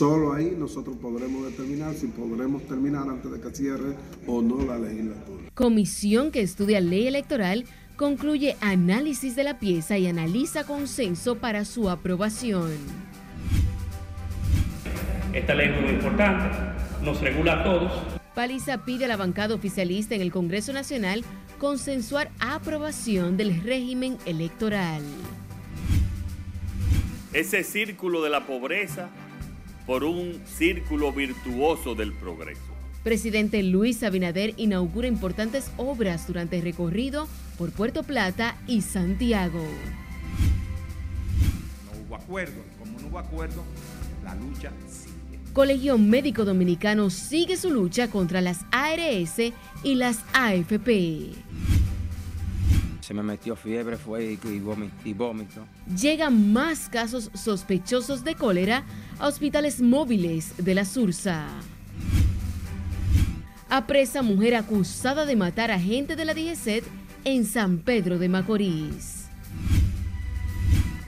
Solo ahí nosotros podremos determinar si podremos terminar antes de que cierre o no la legislatura. Comisión que estudia ley electoral concluye análisis de la pieza y analiza consenso para su aprobación. Esta ley es muy importante, nos regula a todos. Paliza pide a la bancada oficialista en el Congreso Nacional consensuar aprobación del régimen electoral. Ese círculo de la pobreza por un círculo virtuoso del progreso. Presidente Luis Abinader inaugura importantes obras durante el recorrido por Puerto Plata y Santiago. No hubo acuerdo, como no hubo acuerdo, la lucha sigue. Colegio Médico Dominicano sigue su lucha contra las ARS y las AFP. Se me metió fiebre, fue y vómito. Llegan más casos sospechosos de cólera a hospitales móviles de la Sursa. Apresa mujer acusada de matar a gente de la DGCET en San Pedro de Macorís.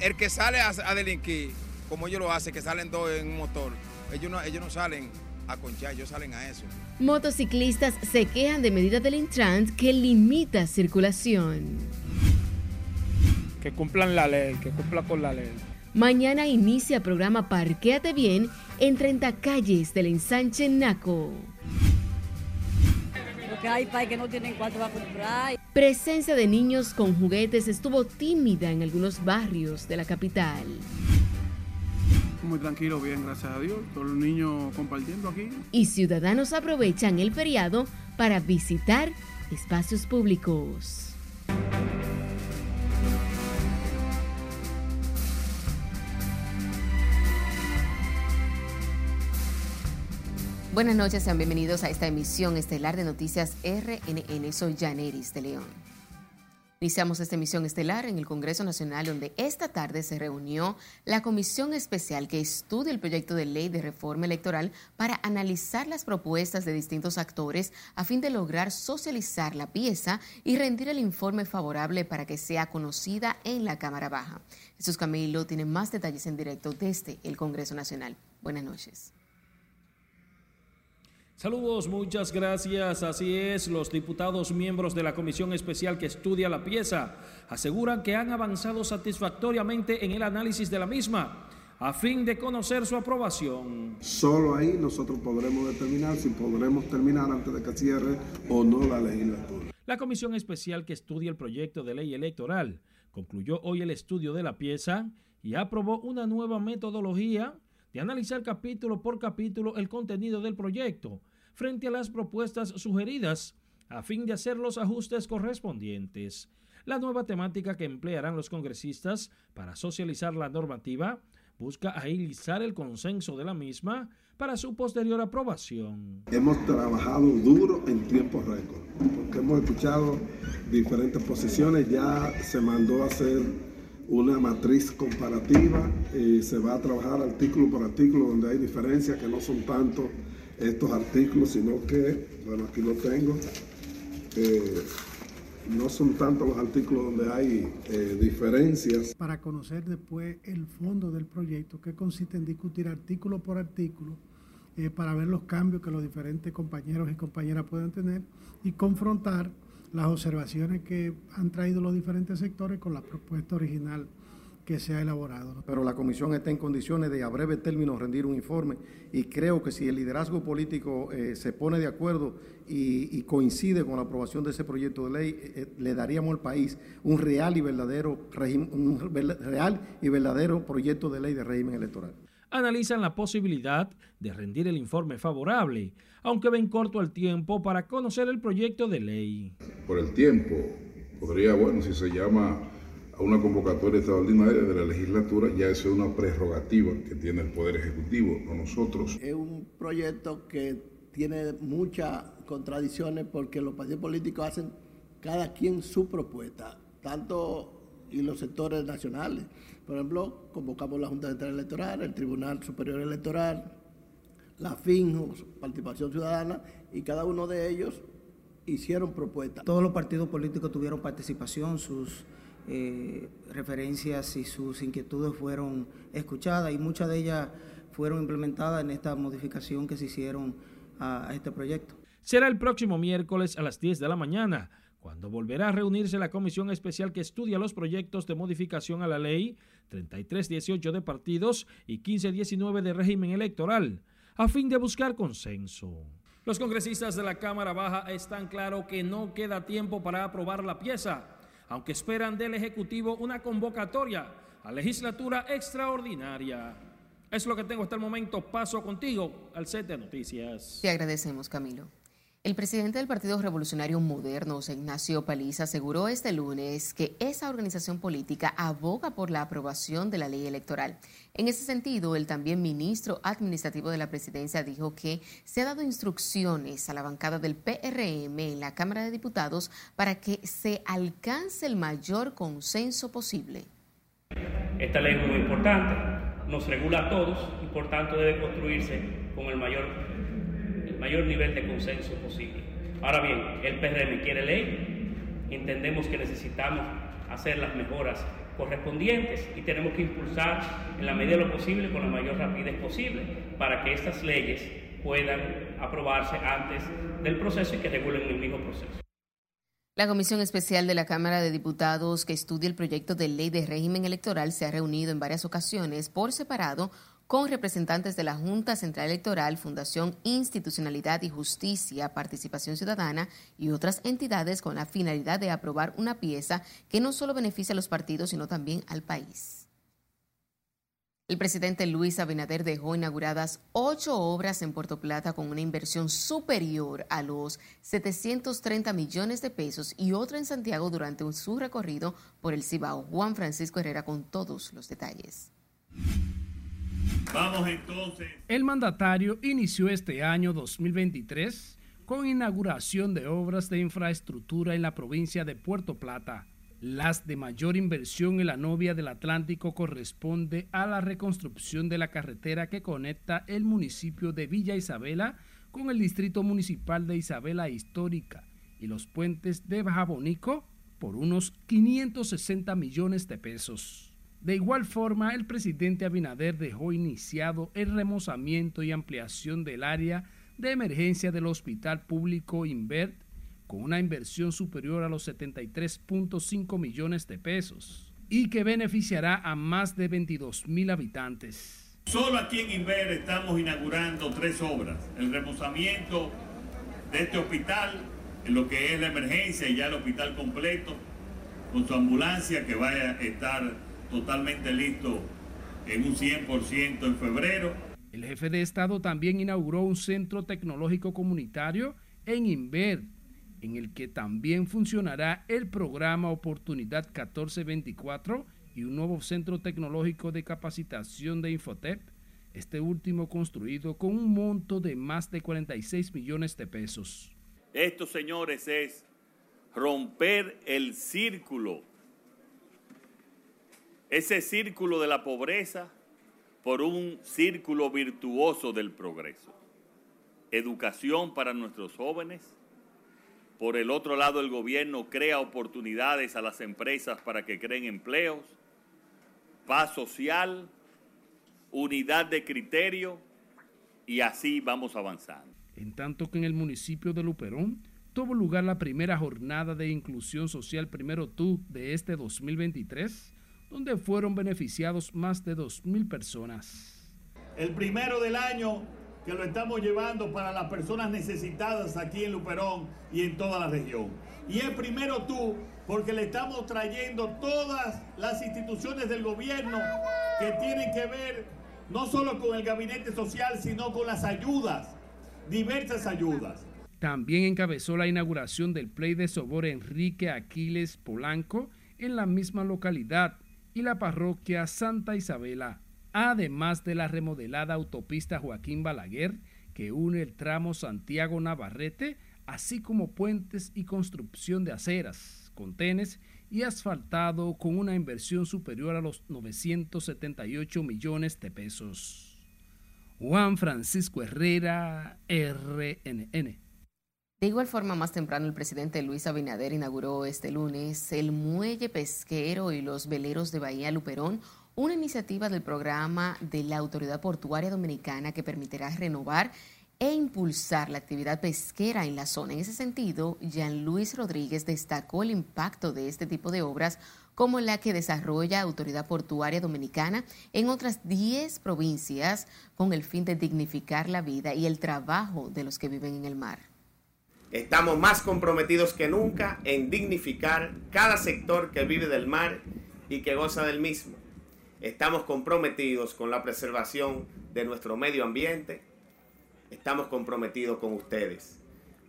El que sale a, delinquir, como ellos lo hacen, que salen dos en un motor, ellos no, ellos no salen a conchar, ellos salen a eso. Motociclistas se quejan de medidas del Intrans que limita circulación. Que cumplan la ley, que cumplan con la ley. Mañana inicia programa Parquéate Bien en 30 calles del ensanche Naco hay países que no tienen cuánto va a comprar. Presencia de niños con juguetes estuvo tímida en algunos barrios de la capital. Muy tranquilo, bien, gracias a Dios. Todos los niños compartiendo aquí. Y ciudadanos aprovechan el feriado para visitar espacios públicos. Buenas noches, sean bienvenidos a esta emisión estelar de Noticias RNN. Soy Janeris de León. Iniciamos esta emisión estelar en el Congreso Nacional, donde esta tarde se reunió la comisión especial que estudia el proyecto de ley de reforma electoral para analizar las propuestas de distintos actores a fin de lograr socializar la pieza y rendir el informe favorable para que sea conocida en la Cámara Baja. Jesús Camilo tiene más detalles en directo desde el Congreso Nacional. Buenas noches. Saludos, muchas gracias. Así es, los diputados miembros de la comisión especial que estudia la pieza aseguran que han avanzado satisfactoriamente en el análisis de la misma a fin de conocer su aprobación. Solo ahí nosotros podremos determinar si podremos terminar antes de que cierre o no la legislatura. La comisión especial que estudia el proyecto de ley electoral concluyó hoy el estudio de la pieza y aprobó una nueva metodología de analizar capítulo por capítulo el contenido del proyecto frente a las propuestas sugeridas a fin de hacer los ajustes correspondientes. La nueva temática que emplearán los congresistas para socializar la normativa busca agilizar el consenso de la misma para su posterior aprobación. Hemos trabajado duro en tiempo récord, porque hemos escuchado diferentes posiciones, ya se mandó a hacer una matriz comparativa y se va a trabajar artículo por artículo donde hay diferencias que no son tanto estos artículos, sino que, bueno, aquí lo tengo, eh, no son tantos los artículos donde hay eh, diferencias. Para conocer después el fondo del proyecto, que consiste en discutir artículo por artículo, eh, para ver los cambios que los diferentes compañeros y compañeras pueden tener y confrontar las observaciones que han traído los diferentes sectores con la propuesta original que se ha elaborado. Pero la comisión está en condiciones de a breve término rendir un informe y creo que si el liderazgo político eh, se pone de acuerdo y, coincide con la aprobación de ese proyecto de ley, eh, eh, le daríamos al país un real y verdadero un real y verdadero proyecto de ley de régimen electoral. Analizan la posibilidad de rendir el informe favorable, aunque ven corto el tiempo para conocer el proyecto de ley. Por el tiempo, podría, bueno, si se llama a una convocatoria extraordinaria de la legislatura, ya eso es una prerrogativa que tiene el Poder Ejecutivo, no nosotros. Es un proyecto que tiene muchas contradicciones porque los partidos políticos hacen cada quien su propuesta, tanto y los sectores nacionales. Por ejemplo, convocamos la Junta Central Electoral, el Tribunal Superior Electoral, la FIN, Participación Ciudadana, y cada uno de ellos hicieron propuestas. Todos los partidos políticos tuvieron participación, sus eh, referencias y sus inquietudes fueron escuchadas y muchas de ellas fueron implementadas en esta modificación que se hicieron a, a este proyecto. Será el próximo miércoles a las 10 de la mañana cuando volverá a reunirse la comisión especial que estudia los proyectos de modificación a la ley 3318 de partidos y 1519 de régimen electoral, a fin de buscar consenso. Los congresistas de la Cámara Baja están claros que no queda tiempo para aprobar la pieza, aunque esperan del Ejecutivo una convocatoria a legislatura extraordinaria. Es lo que tengo hasta el momento. Paso contigo al set de noticias. Te agradecemos, Camilo. El presidente del Partido Revolucionario Moderno, Ignacio Paliza, aseguró este lunes que esa organización política aboga por la aprobación de la ley electoral. En ese sentido, el también ministro administrativo de la presidencia dijo que se ha dado instrucciones a la bancada del PRM en la Cámara de Diputados para que se alcance el mayor consenso posible. Esta ley es muy importante, nos regula a todos y por tanto debe construirse con el mayor mayor nivel de consenso posible. Ahora bien, el PRM quiere ley, entendemos que necesitamos hacer las mejoras correspondientes y tenemos que impulsar en la medida de lo posible con la mayor rapidez posible para que estas leyes puedan aprobarse antes del proceso y que regulen el mismo proceso. La Comisión Especial de la Cámara de Diputados que estudia el proyecto de ley de régimen electoral se ha reunido en varias ocasiones por separado con representantes de la Junta Central Electoral, Fundación Institucionalidad y Justicia, Participación Ciudadana y otras entidades con la finalidad de aprobar una pieza que no solo beneficia a los partidos, sino también al país. El presidente Luis Abinader dejó inauguradas ocho obras en Puerto Plata con una inversión superior a los 730 millones de pesos y otra en Santiago durante su recorrido por el Cibao. Juan Francisco Herrera con todos los detalles. Vamos entonces. El mandatario inició este año 2023 con inauguración de obras de infraestructura en la provincia de Puerto Plata. Las de mayor inversión en la novia del Atlántico corresponde a la reconstrucción de la carretera que conecta el municipio de Villa Isabela con el distrito municipal de Isabela Histórica y los puentes de Bajabonico por unos 560 millones de pesos. De igual forma, el presidente Abinader dejó iniciado el remozamiento y ampliación del área de emergencia del Hospital Público Invert con una inversión superior a los 73.5 millones de pesos y que beneficiará a más de 22 mil habitantes. Solo aquí en Invert estamos inaugurando tres obras. El remozamiento de este hospital, en lo que es la emergencia y ya el hospital completo, con su ambulancia que vaya a estar totalmente listo en un 100% en febrero. El jefe de Estado también inauguró un centro tecnológico comunitario en Inver, en el que también funcionará el programa Oportunidad 1424 y un nuevo centro tecnológico de capacitación de Infotep, este último construido con un monto de más de 46 millones de pesos. Esto, señores, es romper el círculo ese círculo de la pobreza por un círculo virtuoso del progreso. Educación para nuestros jóvenes. Por el otro lado, el gobierno crea oportunidades a las empresas para que creen empleos. Paz social, unidad de criterio y así vamos avanzando. En tanto que en el municipio de Luperón tuvo lugar la primera jornada de inclusión social Primero Tú de este 2023 donde fueron beneficiados más de 2.000 personas. El primero del año que lo estamos llevando para las personas necesitadas aquí en Luperón y en toda la región. Y el primero tú, porque le estamos trayendo todas las instituciones del gobierno que tienen que ver no solo con el gabinete social, sino con las ayudas, diversas ayudas. También encabezó la inauguración del Play de Sobor Enrique Aquiles Polanco en la misma localidad y la parroquia Santa Isabela, además de la remodelada autopista Joaquín Balaguer que une el tramo Santiago Navarrete, así como puentes y construcción de aceras, contenes y asfaltado con una inversión superior a los 978 millones de pesos. Juan Francisco Herrera, RNN. De igual forma, más temprano, el presidente Luis Abinader inauguró este lunes el muelle pesquero y los veleros de Bahía Luperón, una iniciativa del programa de la Autoridad Portuaria Dominicana que permitirá renovar e impulsar la actividad pesquera en la zona. En ese sentido, Jean Luis Rodríguez destacó el impacto de este tipo de obras como la que desarrolla Autoridad Portuaria Dominicana en otras 10 provincias con el fin de dignificar la vida y el trabajo de los que viven en el mar. Estamos más comprometidos que nunca en dignificar cada sector que vive del mar y que goza del mismo. Estamos comprometidos con la preservación de nuestro medio ambiente. Estamos comprometidos con ustedes.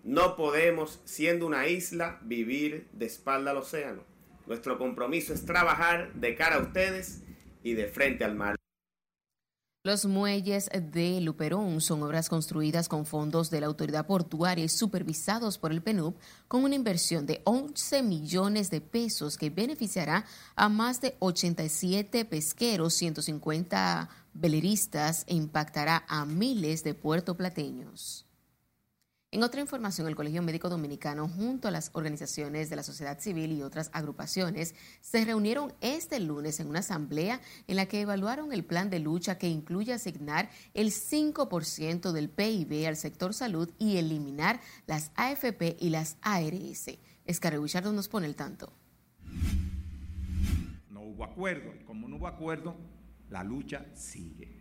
No podemos, siendo una isla, vivir de espalda al océano. Nuestro compromiso es trabajar de cara a ustedes y de frente al mar. Los muelles de Luperón son obras construidas con fondos de la autoridad portuaria y supervisados por el PNUD con una inversión de 11 millones de pesos que beneficiará a más de 87 pesqueros, 150 veleristas e impactará a miles de puertoplateños. En otra información, el Colegio Médico Dominicano, junto a las organizaciones de la sociedad civil y otras agrupaciones, se reunieron este lunes en una asamblea en la que evaluaron el plan de lucha que incluye asignar el 5% del PIB al sector salud y eliminar las AFP y las ARS. Escarre nos pone el tanto. No hubo acuerdo. Como no hubo acuerdo, la lucha sigue.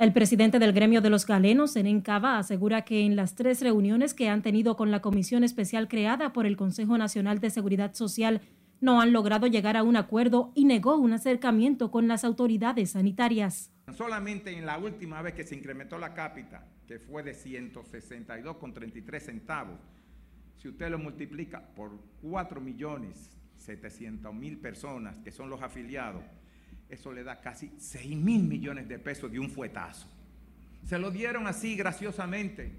El presidente del gremio de los galenos, Senen Cava, asegura que en las tres reuniones que han tenido con la comisión especial creada por el Consejo Nacional de Seguridad Social, no han logrado llegar a un acuerdo y negó un acercamiento con las autoridades sanitarias. Solamente en la última vez que se incrementó la cápita, que fue de 162,33 centavos, si usted lo multiplica por 4 millones 700 mil personas que son los afiliados, eso le da casi 6 mil millones de pesos de un fuetazo. Se lo dieron así graciosamente.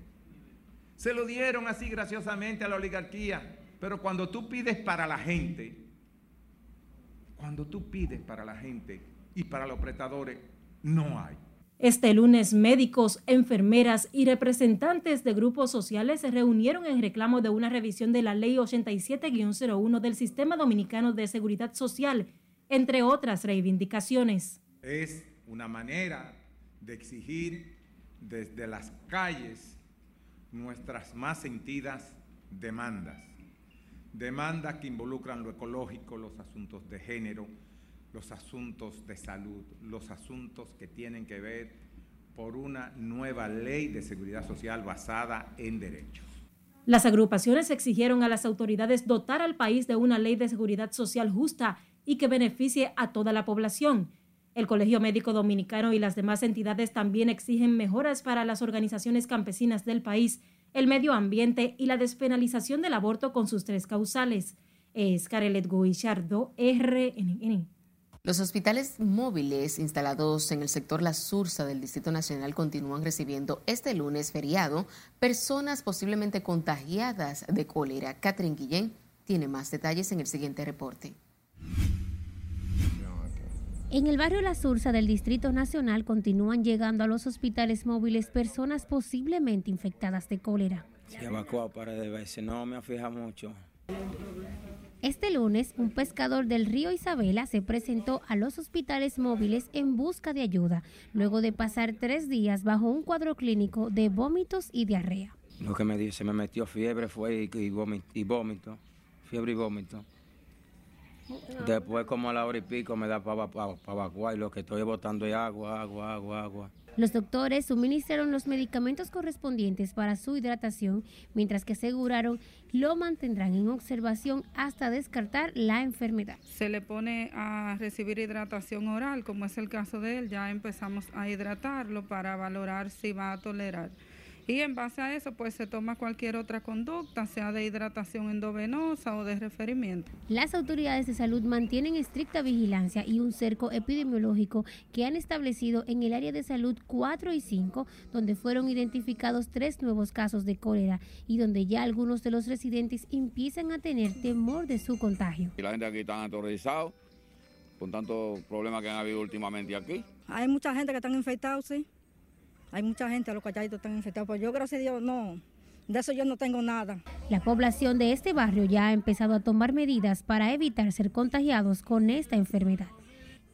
Se lo dieron así graciosamente a la oligarquía. Pero cuando tú pides para la gente, cuando tú pides para la gente y para los prestadores, no hay. Este lunes, médicos, enfermeras y representantes de grupos sociales se reunieron en reclamo de una revisión de la Ley 87-01 del Sistema Dominicano de Seguridad Social entre otras reivindicaciones. Es una manera de exigir desde las calles nuestras más sentidas demandas. Demandas que involucran lo ecológico, los asuntos de género, los asuntos de salud, los asuntos que tienen que ver por una nueva ley de seguridad social basada en derechos. Las agrupaciones exigieron a las autoridades dotar al país de una ley de seguridad social justa y que beneficie a toda la población. El Colegio Médico Dominicano y las demás entidades también exigen mejoras para las organizaciones campesinas del país, el medio ambiente y la despenalización del aborto con sus tres causales. Es Carelet Guichardo, RNN. Los hospitales móviles instalados en el sector La Sursa del Distrito Nacional continúan recibiendo este lunes feriado personas posiblemente contagiadas de cólera. Catherine Guillén tiene más detalles en el siguiente reporte. En el barrio La Sursa del Distrito Nacional continúan llegando a los hospitales móviles personas posiblemente infectadas de cólera. Se evacuó para de veces, no me afija mucho. Este lunes, un pescador del río Isabela se presentó a los hospitales móviles en busca de ayuda, luego de pasar tres días bajo un cuadro clínico de vómitos y diarrea. Lo que me dio, se me metió fiebre fue y, vómito, fiebre y vómito. Después como a la hora y pico me da para pa, evacuar y lo que estoy botando es agua, agua, agua, agua. Los doctores suministraron los medicamentos correspondientes para su hidratación, mientras que aseguraron lo mantendrán en observación hasta descartar la enfermedad. Se le pone a recibir hidratación oral, como es el caso de él, ya empezamos a hidratarlo para valorar si va a tolerar y en base a eso pues se toma cualquier otra conducta, sea de hidratación endovenosa o de referimiento. Las autoridades de salud mantienen estricta vigilancia y un cerco epidemiológico que han establecido en el área de salud 4 y 5, donde fueron identificados tres nuevos casos de cólera y donde ya algunos de los residentes empiezan a tener temor de su contagio. Y la gente aquí está aterrorizada con tantos problemas que han habido últimamente aquí. Hay mucha gente que están infectados, sí. Hay mucha gente, los cachaditos están infectados, pero yo gracias a Dios no, de eso yo no tengo nada. La población de este barrio ya ha empezado a tomar medidas para evitar ser contagiados con esta enfermedad.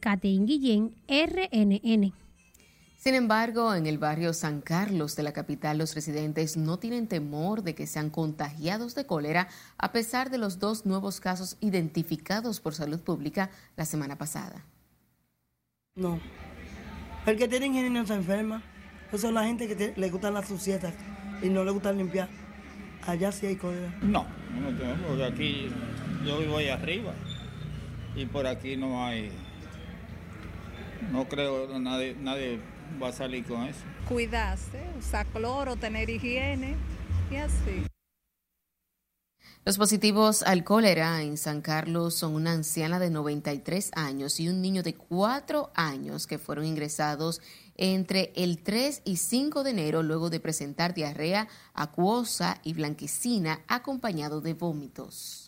Catherine Guillén, RNN. Sin embargo, en el barrio San Carlos de la capital, los residentes no tienen temor de que sean contagiados de cólera a pesar de los dos nuevos casos identificados por salud pública la semana pasada. No. El que tiene no se enferma. Eso es la gente que le gustan las sucietas y no le gusta limpiar. Allá sí hay cólera. No, no tengo, porque aquí yo vivo ahí arriba y por aquí no hay. No creo que nadie, nadie va a salir con eso. Cuidarse, usar cloro, tener higiene y así. Los positivos al cólera en San Carlos son una anciana de 93 años y un niño de 4 años que fueron ingresados entre el 3 y 5 de enero luego de presentar diarrea acuosa y blanquecina acompañado de vómitos.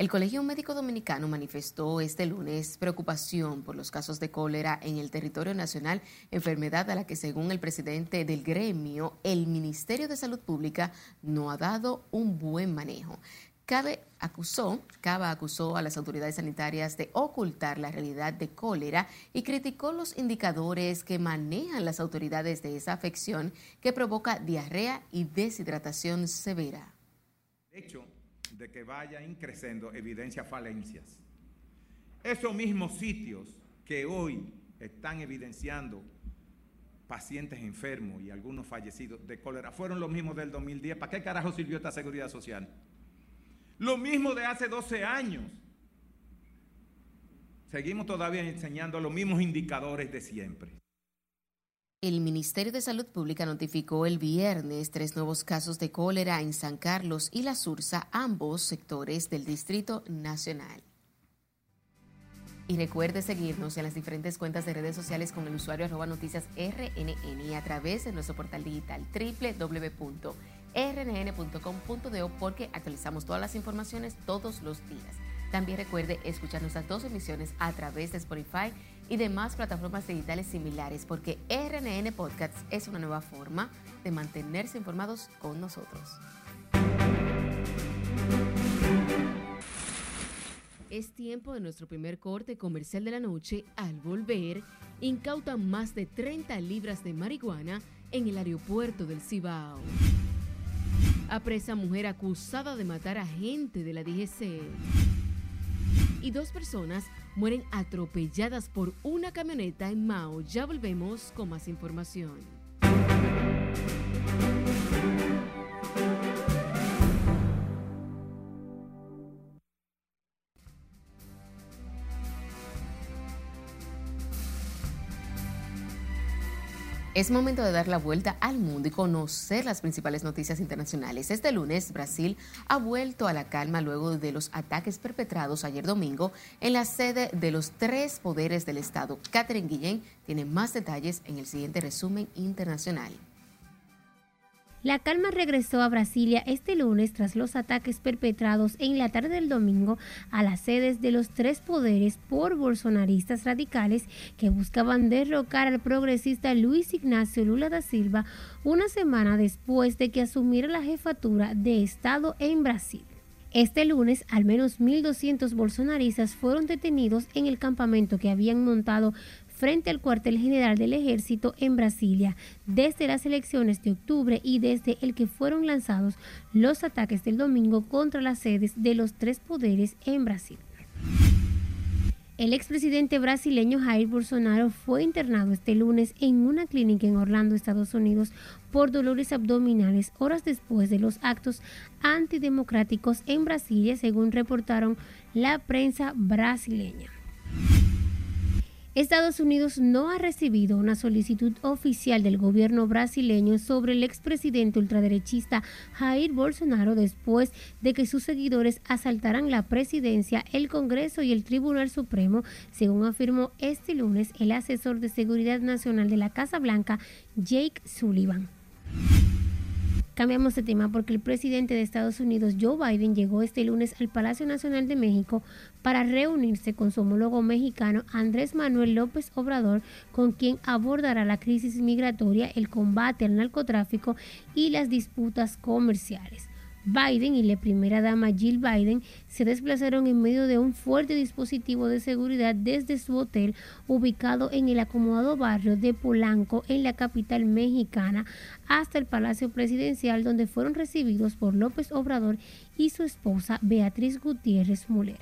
El Colegio Médico Dominicano manifestó este lunes preocupación por los casos de cólera en el territorio nacional, enfermedad a la que según el presidente del gremio, el Ministerio de Salud Pública no ha dado un buen manejo. Cabe acusó, Cava acusó a las autoridades sanitarias de ocultar la realidad de cólera y criticó los indicadores que manejan las autoridades de esa afección que provoca diarrea y deshidratación severa. De hecho, de que vaya increciendo evidencia falencias. Esos mismos sitios que hoy están evidenciando pacientes enfermos y algunos fallecidos de cólera fueron los mismos del 2010. ¿Para qué carajo sirvió esta seguridad social? Lo mismo de hace 12 años. Seguimos todavía enseñando los mismos indicadores de siempre. El Ministerio de Salud Pública notificó el viernes tres nuevos casos de cólera en San Carlos y La Sursa, ambos sectores del Distrito Nacional. Y recuerde seguirnos en las diferentes cuentas de redes sociales con el usuario arroba noticias RNN y a través de nuestro portal digital www.rnn.com.de porque actualizamos todas las informaciones todos los días. También recuerde escuchar nuestras dos emisiones a través de Spotify y demás plataformas digitales similares, porque RNN Podcasts es una nueva forma de mantenerse informados con nosotros. Es tiempo de nuestro primer corte comercial de la noche. Al volver, incautan más de 30 libras de marihuana en el aeropuerto del Cibao. Apresa mujer acusada de matar a gente de la DGC. Y dos personas mueren atropelladas por una camioneta en Mao. Ya volvemos con más información. Es momento de dar la vuelta al mundo y conocer las principales noticias internacionales. Este lunes, Brasil ha vuelto a la calma luego de los ataques perpetrados ayer domingo en la sede de los tres poderes del Estado. Catherine Guillén tiene más detalles en el siguiente resumen internacional. La calma regresó a Brasilia este lunes tras los ataques perpetrados en la tarde del domingo a las sedes de los tres poderes por bolsonaristas radicales que buscaban derrocar al progresista Luis Ignacio Lula da Silva una semana después de que asumiera la jefatura de Estado en Brasil. Este lunes, al menos 1.200 bolsonaristas fueron detenidos en el campamento que habían montado frente al cuartel general del ejército en Brasilia desde las elecciones de octubre y desde el que fueron lanzados los ataques del domingo contra las sedes de los tres poderes en Brasil. El expresidente brasileño Jair Bolsonaro fue internado este lunes en una clínica en Orlando, Estados Unidos, por dolores abdominales horas después de los actos antidemocráticos en Brasilia, según reportaron la prensa brasileña. Estados Unidos no ha recibido una solicitud oficial del gobierno brasileño sobre el expresidente ultraderechista Jair Bolsonaro después de que sus seguidores asaltaran la presidencia, el Congreso y el Tribunal Supremo, según afirmó este lunes el asesor de Seguridad Nacional de la Casa Blanca, Jake Sullivan. Cambiamos de tema porque el presidente de Estados Unidos, Joe Biden, llegó este lunes al Palacio Nacional de México para reunirse con su homólogo mexicano Andrés Manuel López Obrador, con quien abordará la crisis migratoria, el combate al narcotráfico y las disputas comerciales. Biden y la primera dama Jill Biden se desplazaron en medio de un fuerte dispositivo de seguridad desde su hotel ubicado en el acomodado barrio de Polanco en la capital mexicana hasta el Palacio Presidencial donde fueron recibidos por López Obrador y su esposa Beatriz Gutiérrez Muller.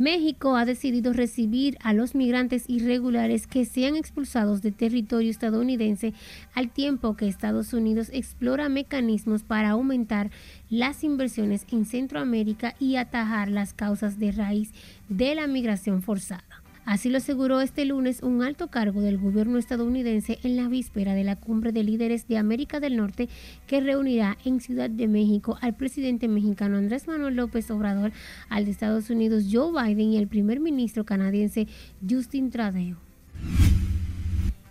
México ha decidido recibir a los migrantes irregulares que sean expulsados de territorio estadounidense al tiempo que Estados Unidos explora mecanismos para aumentar las inversiones en Centroamérica y atajar las causas de raíz de la migración forzada. Así lo aseguró este lunes un alto cargo del gobierno estadounidense en la víspera de la cumbre de líderes de América del Norte que reunirá en Ciudad de México al presidente mexicano Andrés Manuel López Obrador, al de Estados Unidos Joe Biden y el primer ministro canadiense Justin Trudeau.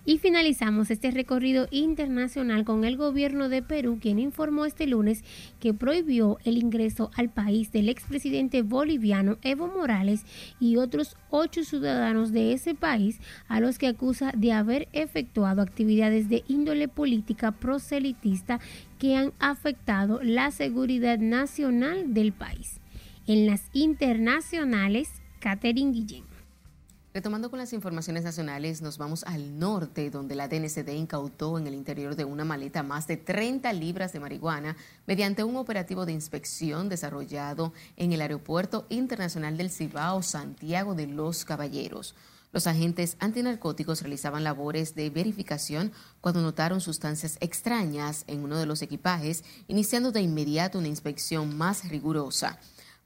Y finalizamos este recorrido internacional con el gobierno de Perú, quien informó este lunes que prohibió el ingreso al país del expresidente boliviano Evo Morales y otros ocho ciudadanos de ese país a los que acusa de haber efectuado actividades de índole política proselitista que han afectado la seguridad nacional del país. En las internacionales, Catherine Guillén. Retomando con las informaciones nacionales, nos vamos al norte, donde la DNCD incautó en el interior de una maleta más de 30 libras de marihuana mediante un operativo de inspección desarrollado en el Aeropuerto Internacional del Cibao, Santiago de los Caballeros. Los agentes antinarcóticos realizaban labores de verificación cuando notaron sustancias extrañas en uno de los equipajes, iniciando de inmediato una inspección más rigurosa.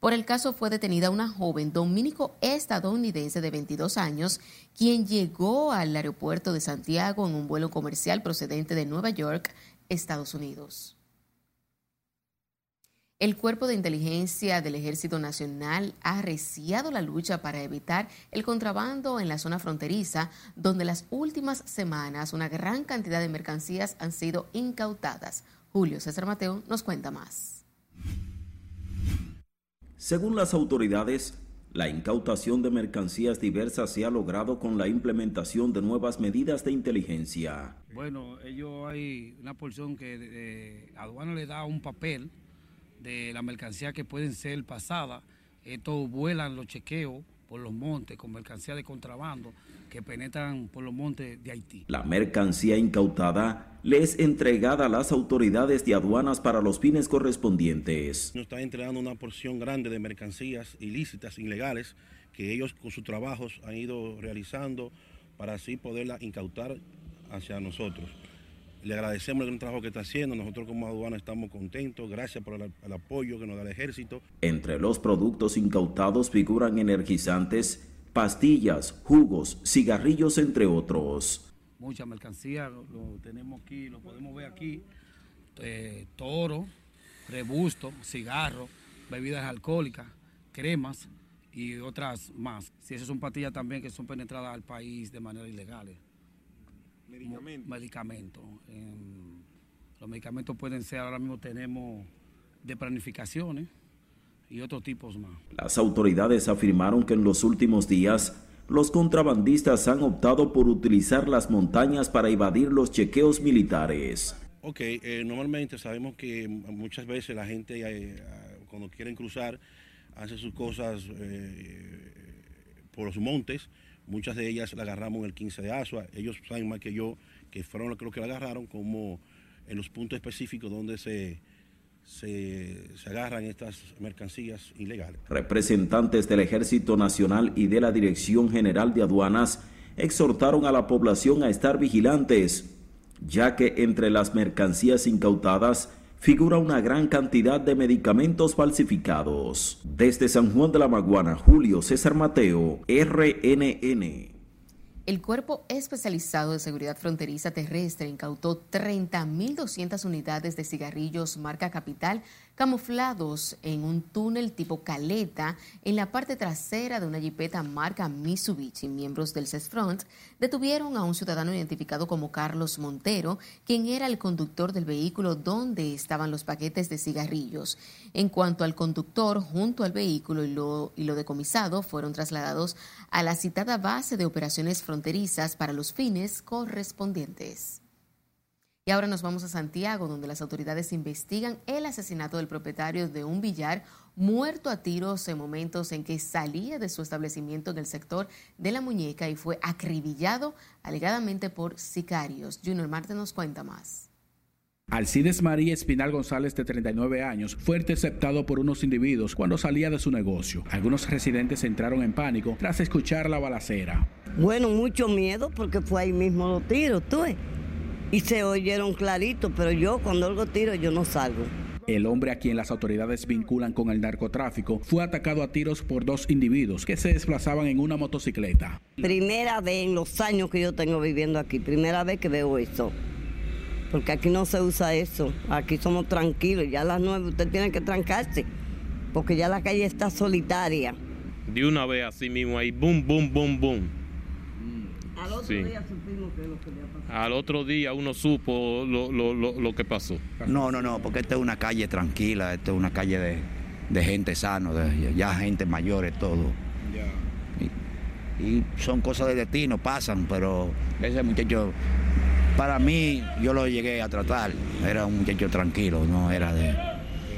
Por el caso fue detenida una joven dominico-estadounidense de 22 años, quien llegó al aeropuerto de Santiago en un vuelo comercial procedente de Nueva York, Estados Unidos. El Cuerpo de Inteligencia del Ejército Nacional ha arreciado la lucha para evitar el contrabando en la zona fronteriza, donde las últimas semanas una gran cantidad de mercancías han sido incautadas. Julio César Mateo nos cuenta más. Según las autoridades, la incautación de mercancías diversas se ha logrado con la implementación de nuevas medidas de inteligencia. Bueno, ellos hay una porción que eh, aduana le da un papel de la mercancía que pueden ser pasadas. Estos vuelan los chequeos por los montes con mercancía de contrabando que penetran por los montes de Haití. La mercancía incautada le es entregada a las autoridades de aduanas para los fines correspondientes. Nos está entregando una porción grande de mercancías ilícitas, ilegales, que ellos con sus trabajos han ido realizando para así poderla incautar hacia nosotros. Le agradecemos el gran trabajo que está haciendo. Nosotros como aduana estamos contentos. Gracias por el, el, apoyo que nos da el ejército. Entre los productos incautados figuran energizantes, pastillas, jugos, cigarrillos, entre otros. Mucha mercancía, lo, lo tenemos aquí, lo podemos ver aquí. Eh, toro, rebusto, cigarro, bebidas alcohólicas, cremas y otras más. Si esas son pastillas también que son penetradas al país de manera ilegal. Medicamentos. Medicamentos. Eh, los medicamentos pueden ser, ahora mismo tenemos de planificaciones y otros tipos más. Las autoridades afirmaron que en los últimos días los contrabandistas han optado por utilizar las montañas para evadir los chequeos militares. Ok, eh, normalmente sabemos que muchas veces la gente eh, cuando quieren cruzar hace sus cosas eh, por los montes. Muchas de ellas la agarramos en el 15 de Asua. Ellos saben más que yo que fueron los que la agarraron como en los puntos específicos donde se, se, se, agarran estas mercancías ilegales. Representantes del Ejército Nacional y de la Dirección General de Aduanas exhortaron a la población a estar vigilantes, ya que entre las mercancías incautadas figura una gran cantidad de medicamentos falsificados. Desde San Juan de la Maguana, Julio César Mateo, RNN. El Cuerpo Especializado de Seguridad Fronteriza Terrestre incautó 30.200 unidades de cigarrillos marca Capital camuflados en un túnel tipo caleta en la parte trasera de una jipeta marca Mitsubishi. Miembros del CESFRONT detuvieron a un ciudadano identificado como Carlos Montero, quien era el conductor del vehículo donde estaban los paquetes de cigarrillos. En cuanto al conductor, junto al vehículo y lo, y lo decomisado, fueron trasladados a la citada base de operaciones fronterizas para los fines correspondientes. Y ahora nos vamos a Santiago, donde las autoridades investigan el asesinato del propietario de un billar muerto a tiros en momentos en que salía de su establecimiento en el sector de la muñeca y fue acribillado alegadamente por sicarios. Junior Marte nos cuenta más. Alcides María Espinal González, de 39 años, fue interceptado por unos individuos cuando salía de su negocio. Algunos residentes entraron en pánico tras escuchar la balacera. Bueno, mucho miedo porque fue ahí mismo los tiros, tú ves y se oyeron clarito, pero yo cuando oigo tiro yo no salgo. El hombre a quien las autoridades vinculan con el narcotráfico fue atacado a tiros por dos individuos que se desplazaban en una motocicleta. Primera vez en los años que yo tengo viviendo aquí, primera vez que veo eso. Porque aquí no se usa eso, aquí somos tranquilos, ya a las nueve usted tiene que trancarse, porque ya la calle está solitaria. De una vez así mismo ahí, boom, boom, boom, boom al otro día supimos que lo que había pasado. Al otro día uno supo lo, lo, lo, lo, que pasó. No, no, no, porque esta es una calle tranquila, esta es una calle de, de gente sano, de ya gente mayores, todo. Y, y, son cosas de destino, pasan, pero ese muchacho, para mí, yo lo llegué a tratar, era un muchacho tranquilo, no era de...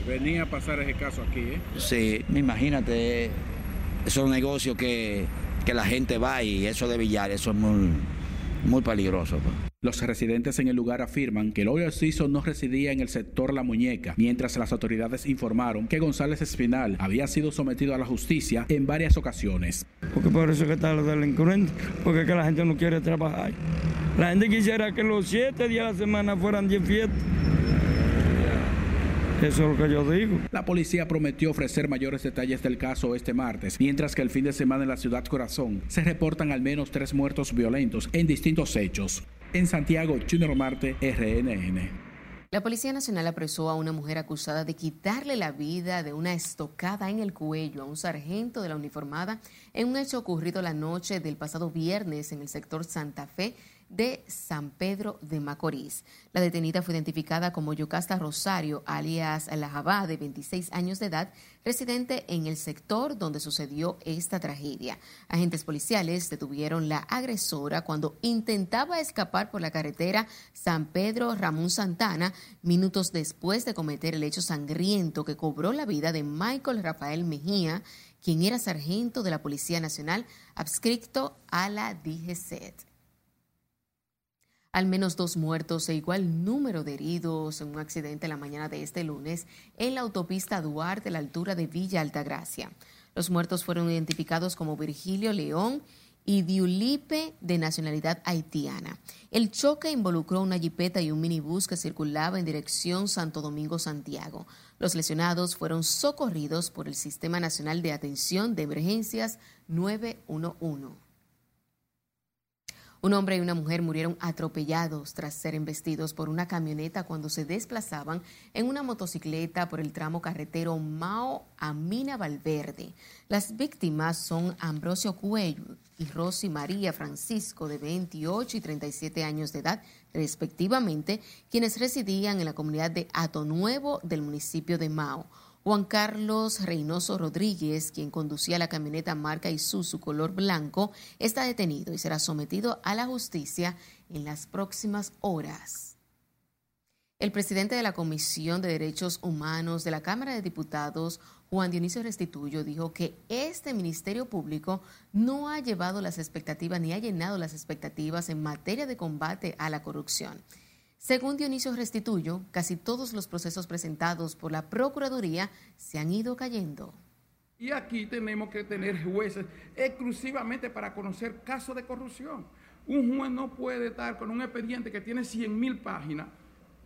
Venía a pasar ese caso aquí, ¿eh? Sí, imagínate, esos negocios que que la gente va y eso de billar, eso es muy, muy peligroso. Pues. Los residentes en el lugar afirman que el hoyo no residía en el sector La Muñeca, mientras las autoridades informaron que González Espinal había sido sometido a la justicia en varias ocasiones. Porque por eso que está los delincuentes, porque es que la gente no quiere trabajar. La gente quisiera que los siete días de la semana fueran diez fiestas. Eso es lo que yo digo. La policía prometió ofrecer mayores detalles del caso este martes, mientras que el fin de semana en la ciudad Corazón se reportan al menos tres muertos violentos en distintos hechos. En Santiago, Junior Marte, RNN. La Policía Nacional apresó a una mujer acusada de quitarle la vida de una estocada en el cuello a un sargento de la uniformada en un hecho ocurrido la noche del pasado viernes en el sector Santa Fe de San Pedro de Macorís. La detenida fue identificada como Yocasta Rosario, alias La Jabá, de 26 años de edad, residente en el sector donde sucedió esta tragedia. Agentes policiales detuvieron la agresora cuando intentaba escapar por la carretera San Pedro Ramón Santana, minutos después de cometer el hecho sangriento que cobró la vida de Michael Rafael Mejía, quien era sargento de la Policía Nacional adscrito a la DGCET al menos dos muertos e igual número de heridos en un accidente la mañana de este lunes en la autopista Duarte a la altura de Villa Altagracia. Los muertos fueron identificados como Virgilio León y Diulipe de nacionalidad haitiana. El choque involucró una jipeta y un minibús que circulaba en dirección Santo Domingo-Santiago. Los lesionados fueron socorridos por el Sistema Nacional de Atención de Emergencias 911. Un hombre y una mujer murieron atropellados tras ser embestidos por una camioneta cuando se desplazaban en una motocicleta por el tramo carretero Mao a Mina Valverde. Las víctimas son Ambrosio Cuello y Rosy María Francisco, de 28 y 37 años de edad, respectivamente, quienes residían en la comunidad de Ato Nuevo del municipio de Mao. Juan Carlos Reynoso Rodríguez, quien conducía la camioneta marca Isuzu color blanco, está detenido y será sometido a la justicia en las próximas horas. El presidente de la Comisión de Derechos Humanos de la Cámara de Diputados, Juan Dionisio Restituyo, dijo que este Ministerio Público no ha llevado las expectativas ni ha llenado las expectativas en materia de combate a la corrupción. Según Dionisio Restituyo, casi todos los procesos presentados por la Procuraduría se han ido cayendo. Y aquí tenemos que tener jueces exclusivamente para conocer casos de corrupción. Un juez no puede estar con un expediente que tiene 100 mil páginas,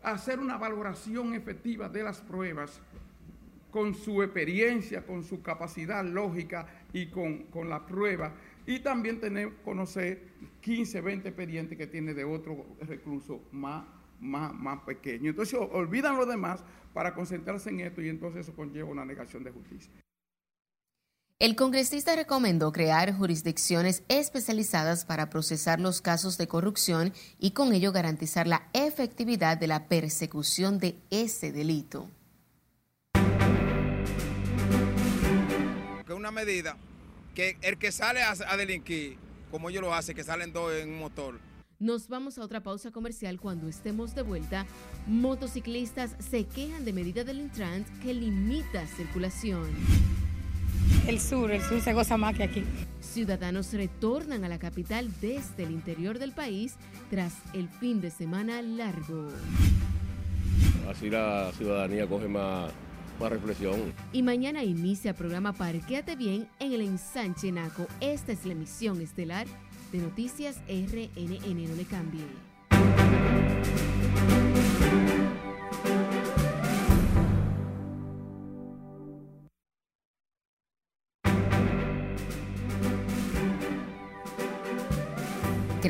hacer una valoración efectiva de las pruebas con su experiencia, con su capacidad lógica y con, con la prueba. Y también tener, conocer 15, 20 expedientes que tiene de otro recluso más más, más pequeño. Entonces olvidan lo demás para concentrarse en esto y entonces eso conlleva una negación de justicia. El congresista recomendó crear jurisdicciones especializadas para procesar los casos de corrupción y con ello garantizar la efectividad de la persecución de ese delito. Que una medida que el que sale a, delinquir, como ellos lo hacen, que salen dos en un motor, Nos vamos a otra pausa comercial cuando estemos de vuelta. Motociclistas se quejan de medida del Intrant que limita circulación. El sur, el sur se goza más que aquí. Ciudadanos retornan a la capital desde el interior del país tras el fin de semana largo. Así la ciudadanía coge más, más reflexión. Y mañana inicia el programa Parquéate Bien en el Ensanche Naco. Esta es la emisión estelar de Noticias RNN. No le cambie.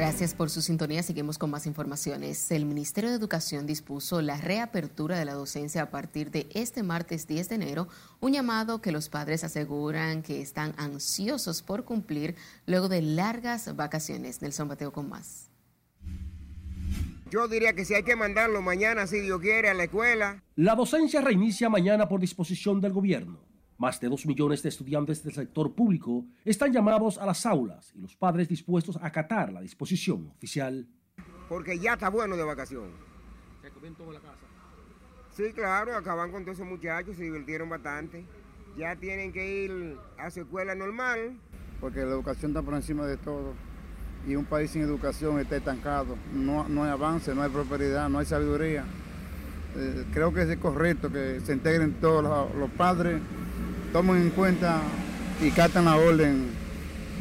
Gracias por su sintonía. Seguimos con más informaciones. El Ministerio de Educación dispuso la reapertura de la docencia a partir de este martes 10 de enero, un llamado que los padres aseguran que están ansiosos por cumplir luego de largas vacaciones. Nelson Bateo con más. Yo diría que si hay que mandarlo mañana, si Dios quiere, a la escuela. La docencia reinicia mañana por disposición del gobierno. Más de dos millones de estudiantes del sector público están llamados a las aulas y los padres dispuestos a acatar la disposición oficial. Porque ya está bueno de vacación. ¿Se comió todo en la casa? Sí, claro, acaban con todos esos muchachos, se divirtieron bastante. Ya tienen que ir a su escuela normal. Porque la educación está por encima de todo. Y un país sin educación está estancado. No, no hay avance, no hay prosperidad, no hay sabiduría. Eh, creo que es correcto que se integren todos los, los padres tomen en cuenta y catan la orden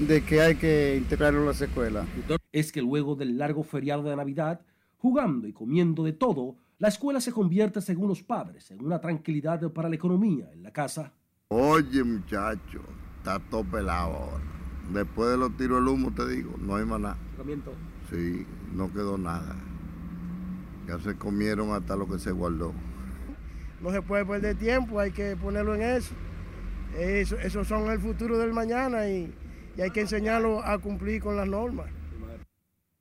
de que hay que integrarlo a las escuelas. Es que luego del largo feriado de Navidad, jugando y comiendo de todo, la escuela se convierte, según los padres, en una tranquilidad para la economía en la casa. Oye, muchacho, está todo pelado ahora. Después de los tiros del humo, te digo, no hay más nada. Sí, no quedó nada. Ya se comieron hasta lo que se guardó. No se puede perder tiempo, hay que ponerlo en eso. Eso, esos son el futuro del mañana y, y hay que enseñarlo a cumplir con las normas.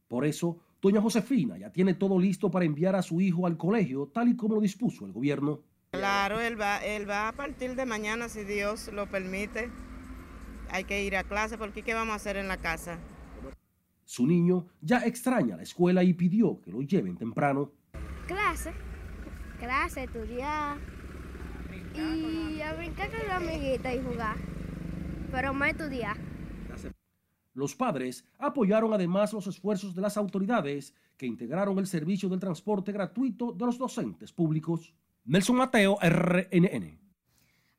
Por eso, doña Josefina ya tiene todo listo para enviar a su hijo al colegio, tal y como lo dispuso el gobierno. Claro, él va, él va a partir de mañana, si Dios lo permite. Hay que ir a clase porque ¿qué vamos a hacer en la casa? Su niño ya extraña la escuela y pidió que lo lleven temprano. Clase, clase, estudiar y a brincar con la amiguita y jugar, pero más estudiar. Los padres apoyaron además los esfuerzos de las autoridades que integraron el servicio del transporte gratuito de los docentes públicos. Nelson Mateo, RNN.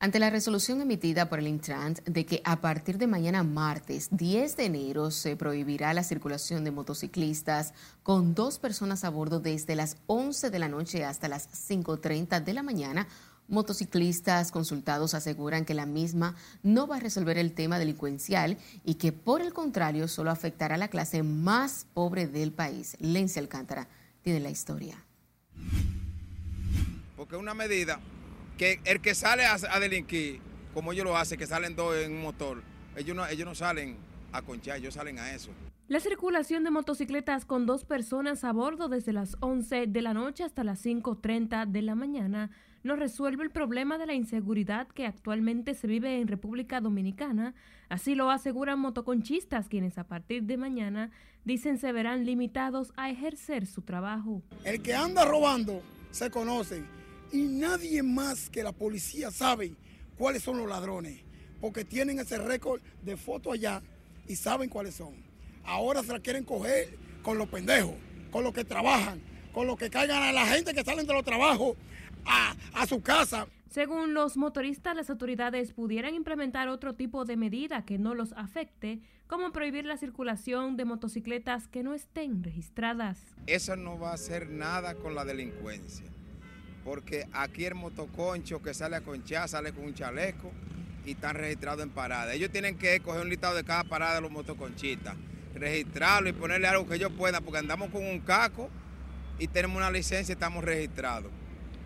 Ante la resolución emitida por el Intrant de que a partir de mañana martes 10 de enero se prohibirá la circulación de motociclistas con dos personas a bordo desde las 11 de la noche hasta las 5.30 de la mañana, Motociclistas consultados aseguran que la misma no va a resolver el tema delincuencial y que por el contrario solo afectará a la clase más pobre del país. Lencia Alcántara tiene la historia. Porque es una medida que el que sale a, a, delinquir, como ellos lo hacen, que salen dos en un motor, ellos no, ellos no salen a conchar, ellos salen a eso. La circulación de motocicletas con dos personas a bordo desde las 11 de la noche hasta las 5.30 de la mañana no resuelve el problema de la inseguridad que actualmente se vive en República Dominicana. Así lo aseguran motoconchistas, quienes a partir de mañana dicen se verán limitados a ejercer su trabajo. El que anda robando se conoce y nadie más que la policía sabe cuáles son los ladrones, porque tienen ese récord de foto allá y saben cuáles son. Ahora se la quieren coger con los pendejos, con los que trabajan, con los que caigan a la gente que salen de los trabajos a, a, su casa. Según los motoristas, las autoridades pudieran implementar otro tipo de medida que no los afecte, como prohibir la circulación de motocicletas que no estén registradas. Eso no va a hacer nada con la delincuencia, porque aquí el motoconcho que sale a conchar sale con un chaleco y están registrados en parada. Ellos tienen que coger un listado de cada parada de los motoconchistas, registrarlo y ponerle algo que ellos puedan, porque andamos con un caco y tenemos una licencia y estamos registrados.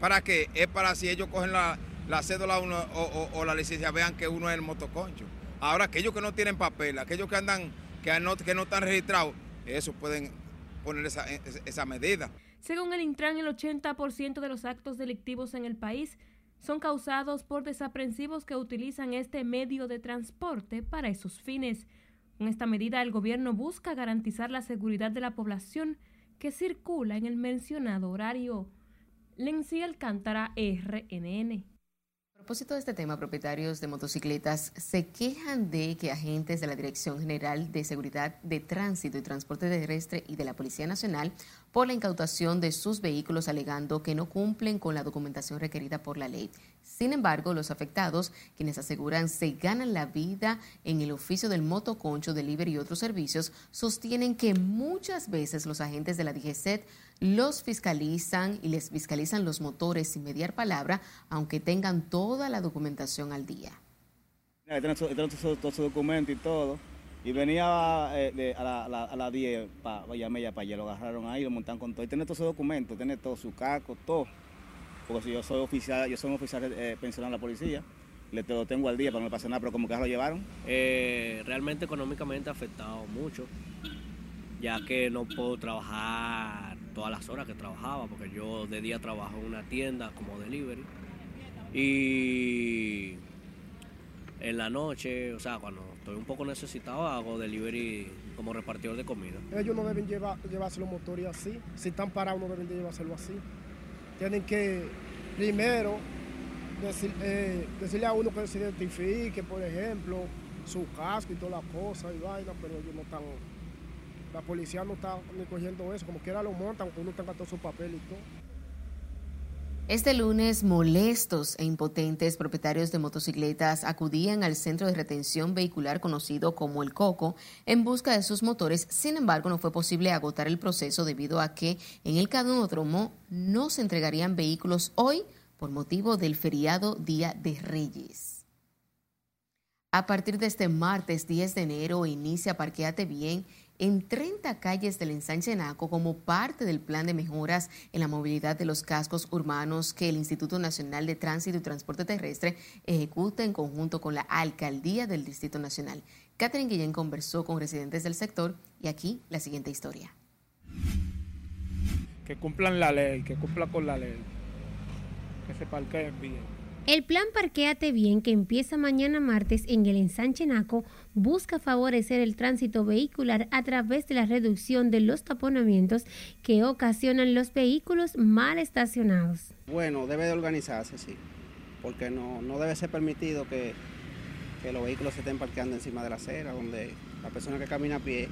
¿Para qué? Es para si ellos cogen la, la cédula o, o, la licencia, vean que uno es el motoconcho. Ahora, aquellos que no tienen papel, aquellos que andan, que no, que no están registrados, eso pueden poner esa, esa medida. Según el Intran, el 80% de los actos delictivos en el país son causados por desaprensivos que utilizan este medio de transporte para esos fines. Con esta medida, el gobierno busca garantizar la seguridad de la población que circula en el mencionado horario. Lenzi Alcántara, RNN. A propósito de este tema, propietarios de motocicletas se quejan de que agentes de la Dirección General de Seguridad de Tránsito y Transporte Terrestre y de la Policía Nacional por la incautación de sus vehículos alegando que no cumplen con la documentación requerida por la ley. Sin embargo, los afectados, quienes aseguran se ganan la vida en el oficio del motoconcho, delivery y otros servicios, sostienen que muchas veces los agentes de la DGCET los fiscalizan y les fiscalizan los motores sin mediar palabra, aunque tengan toda la documentación al día. Tienen todos su documento y todo. Y venía eh, a, las 10 para Vallamella para allá, lo agarraron ahí, lo montaron con todo. Y tiene todos sus documentos, tiene todo su casco, todo. Porque si yo soy oficial, yo soy un oficial eh, pensionado de la policía, le tengo al día para no pase nada, pero como que lo llevaron. Eh, realmente económicamente ha afectado mucho, ya que no puedo trabajar todas las horas que trabajaba, porque yo de día trabajo en una tienda como delivery. Y en la noche, o sea, cuando estoy un poco necesitado, hago delivery como repartidor de comida. Ellos no deben llevar, llevarse los motores así. Si están parados, no deben de llevárselo así. Tienen que primero eh, decirle a uno que se identifique, por ejemplo, su casco y todas las cosas y vaina, pero ellos no están la policía no está ni cogiendo eso, como quiera lo montan, uno tenga todo su papel y todo. Este lunes, molestos e impotentes propietarios de motocicletas acudían al centro de retención vehicular conocido como el COCO en busca de sus motores. Sin embargo, no fue posible agotar el proceso debido a que en el canódromo no se entregarían vehículos hoy por motivo del feriado Día de Reyes. A partir de este martes 10 de enero inicia Parqueate Bien en 30 calles del ensanche Naco como parte del plan de mejoras en la movilidad de los cascos urbanos que el Instituto Nacional de Tránsito y Transporte Terrestre ejecuta en conjunto con la Alcaldía del Distrito Nacional. Catherine Guillén conversó con residentes del sector y aquí la siguiente historia. Que cumplan la ley, que cumplan con la ley, que se parqueen bien. El plan Parquéate Bien, que empieza mañana martes en el ensanche Naco, busca favorecer el tránsito vehicular a través de la reducción de los taponamientos que ocasionan los vehículos mal estacionados. Bueno, debe de organizarse, sí, porque no, no debe ser permitido que, que los vehículos se estén parqueando encima de la acera, donde la persona que camina a pie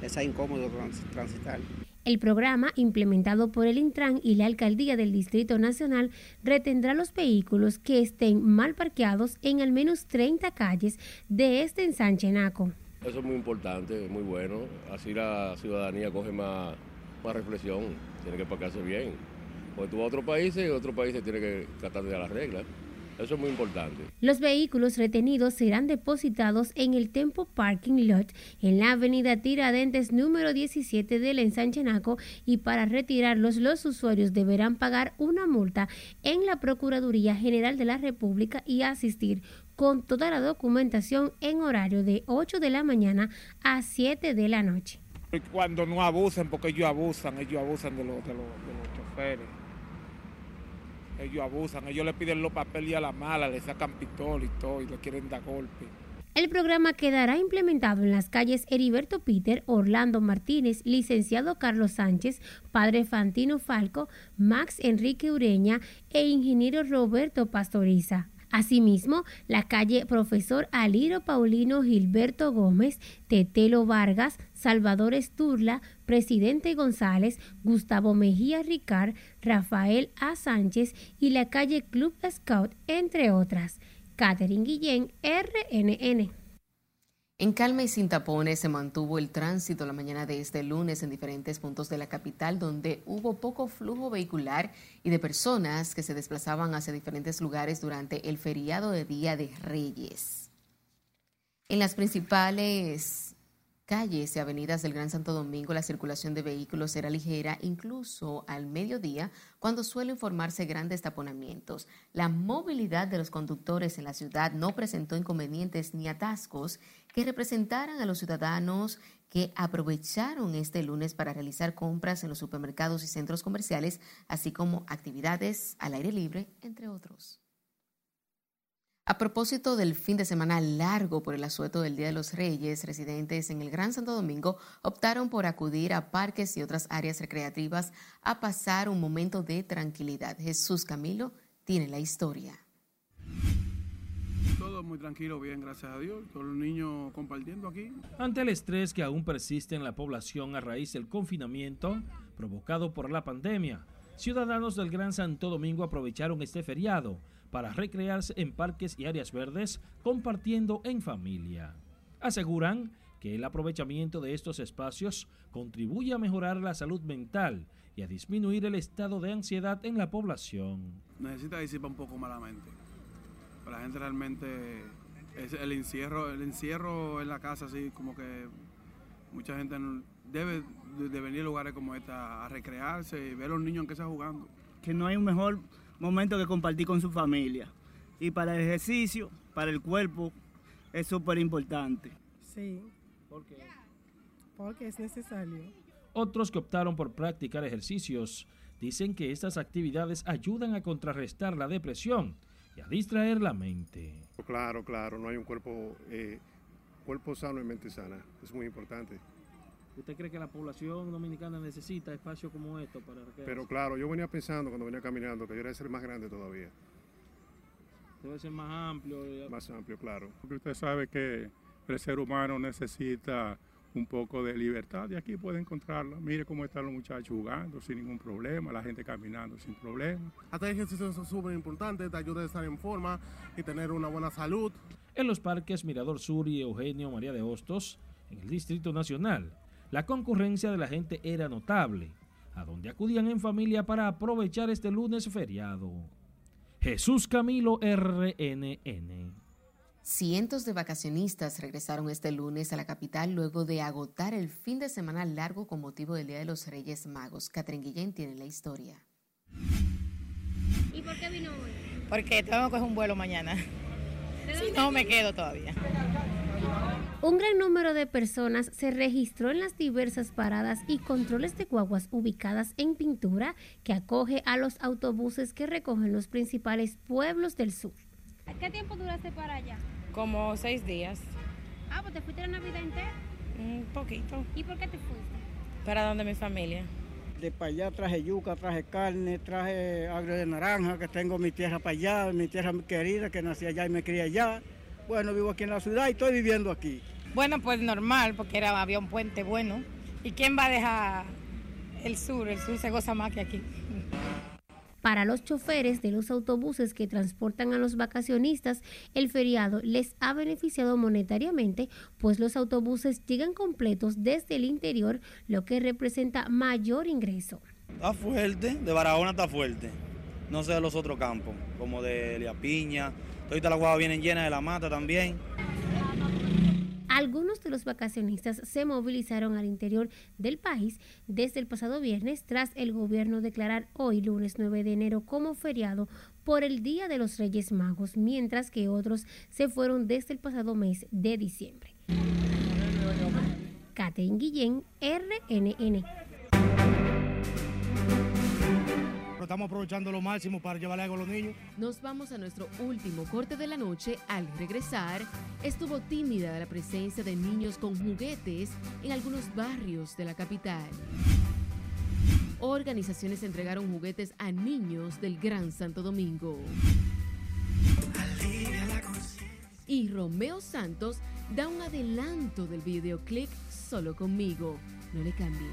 es incómodo transitar. El programa, implementado por el Intran y la Alcaldía del Distrito Nacional, retendrá los vehículos que estén mal parqueados en al menos 30 calles de este ensanche Naco. Eso es muy importante, muy bueno. Así la ciudadanía coge más, más reflexión, tiene que parquearse bien. Porque tú vas a otro país y otro país tiene que tratar de las reglas. Eso es muy importante. Los vehículos retenidos serán depositados en el Tempo Parking Lot en la avenida Tiradentes número 17 del ensanche Naco y para retirarlos los usuarios deberán pagar una multa en la Procuraduría General de la República y asistir con toda la documentación en horario de 8 de la mañana a 7 de la noche. Cuando no abusen, porque ellos abusan, ellos abusan de los, de los, de los choferes ellos abusan, ellos le piden los papeles a la mala, le sacan pistola y todo y le quieren dar golpe. El programa quedará implementado en las calles Heriberto Peter, Orlando Martínez, licenciado Carlos Sánchez, padre Fantino Falco, Max Enrique Ureña e ingeniero Roberto Pastoriza. Asimismo, la calle Profesor Aliro Paulino Gilberto Gómez, Tetelo Vargas, Salvador Esturla, Presidente González, Gustavo Mejía Ricard, Rafael A. Sánchez y la calle Club Scout, entre otras. Catherine Guillén, RNN. En calma y sin tapones se mantuvo el tránsito la mañana de este lunes en diferentes puntos de la capital donde hubo poco flujo vehicular y de personas que se desplazaban hacia diferentes lugares durante el feriado de Día de Reyes. En las principales calles y avenidas del Gran Santo Domingo la circulación de vehículos era ligera, incluso al mediodía, cuando suelen formarse grandes taponamientos. La movilidad de los conductores en la ciudad no presentó inconvenientes ni atascos que representaran a los ciudadanos que aprovecharon este lunes para realizar compras en los supermercados y centros comerciales, así como actividades al aire libre, entre otros. A propósito del fin de semana largo por el asueto del Día de los Reyes, residentes en el Gran Santo Domingo optaron por acudir a parques y otras áreas recreativas a pasar un momento de tranquilidad. Jesús Camilo tiene la historia. Todo muy tranquilo, bien, gracias a Dios. Todos los niños compartiendo aquí. Ante el estrés que aún persiste en la población a raíz del confinamiento provocado por la pandemia, ciudadanos del Gran Santo Domingo aprovecharon este feriado para recrearse en parques y áreas verdes compartiendo en familia. Aseguran que el aprovechamiento de estos espacios contribuye a mejorar la salud mental y a disminuir el estado de ansiedad en la población. Necesita disipar un poco malamente. La gente realmente es el encierro, el encierro en la casa así como que mucha gente debe de venir a lugares como esta a recrearse y ver a los niños que están jugando. Que no hay un mejor momento que compartir con su familia. Y para el ejercicio, para el cuerpo, es súper importante. Sí. ¿Por qué? Porque es necesario. Otros que optaron por practicar ejercicios dicen que estas actividades ayudan a contrarrestar la depresión y a distraer la mente. Claro, claro, no hay un cuerpo, eh, cuerpo sano y mente sana, es muy importante. ¿Usted cree que la población dominicana necesita espacios como estos para recrearse? Pero claro, yo venía pensando cuando venía caminando que debería ser más grande todavía. Debe ser más amplio. Más amplio, claro. Porque usted sabe que el ser humano necesita un poco de libertad y aquí puede encontrarla. Mire cómo están los muchachos jugando sin ningún problema, la gente caminando sin problema. Hacer ejercicios es súper importante, te ayuda a estar en forma y tener una buena salud. En los parques Mirador Sur y Eugenio María de Hostos, en el Distrito Nacional, la concurrencia de la gente era notable, a donde acudían en familia para aprovechar este lunes feriado. Jesús Camilo RNN. Cientos de vacacionistas regresaron este lunes a la capital luego de agotar el fin de semana largo con motivo del Día de los Reyes Magos. Catherine Guillén tiene la historia. ¿Y por qué vino hoy? Porque tengo que coger un vuelo mañana. Si no, me quedo todavía. Un gran número de personas se registró en las diversas paradas y controles de guaguas ubicadas en Pintura que acoge a los autobuses que recogen los principales pueblos del sur. ¿Qué tiempo duraste para allá? Como seis días. Ah, pues te fuiste la Navidad entera. Un poquito. ¿Y por qué te fuiste? Para donde mi familia. De para allá traje yuca, traje carne, traje agrio de naranja, que tengo mi tierra para allá, mi tierra querida, que nací allá y me crié allá. Bueno, vivo aquí en la ciudad y estoy viviendo aquí. Bueno, pues normal, porque era, había un puente bueno. ¿Y quién va a dejar el sur? El sur se goza más que aquí. Para los choferes de los autobuses que transportan a los vacacionistas, el feriado les ha beneficiado monetariamente, pues los autobuses llegan completos desde el interior, lo que representa mayor ingreso. Está fuerte, de Barahona está fuerte. No sé de los otros campos, como de Liapiña. Ahorita las guaguas vienen llenas de la mata también. Algunos de los vacacionistas se movilizaron al interior del país desde el pasado viernes tras el gobierno declarar hoy lunes 9 de enero como feriado por el Día de los Reyes Magos, mientras que otros se fueron desde el pasado mes de diciembre. Catherine Guillén, RNN. Estamos aprovechando lo máximo para llevarle algo a los niños. Nos vamos a nuestro último corte de la noche. Al regresar, estuvo tímida la presencia de niños con juguetes en algunos barrios de la capital. Organizaciones entregaron juguetes a niños del Gran Santo Domingo. Y Romeo Santos da un adelanto del videoclip Solo conmigo. No le cambie.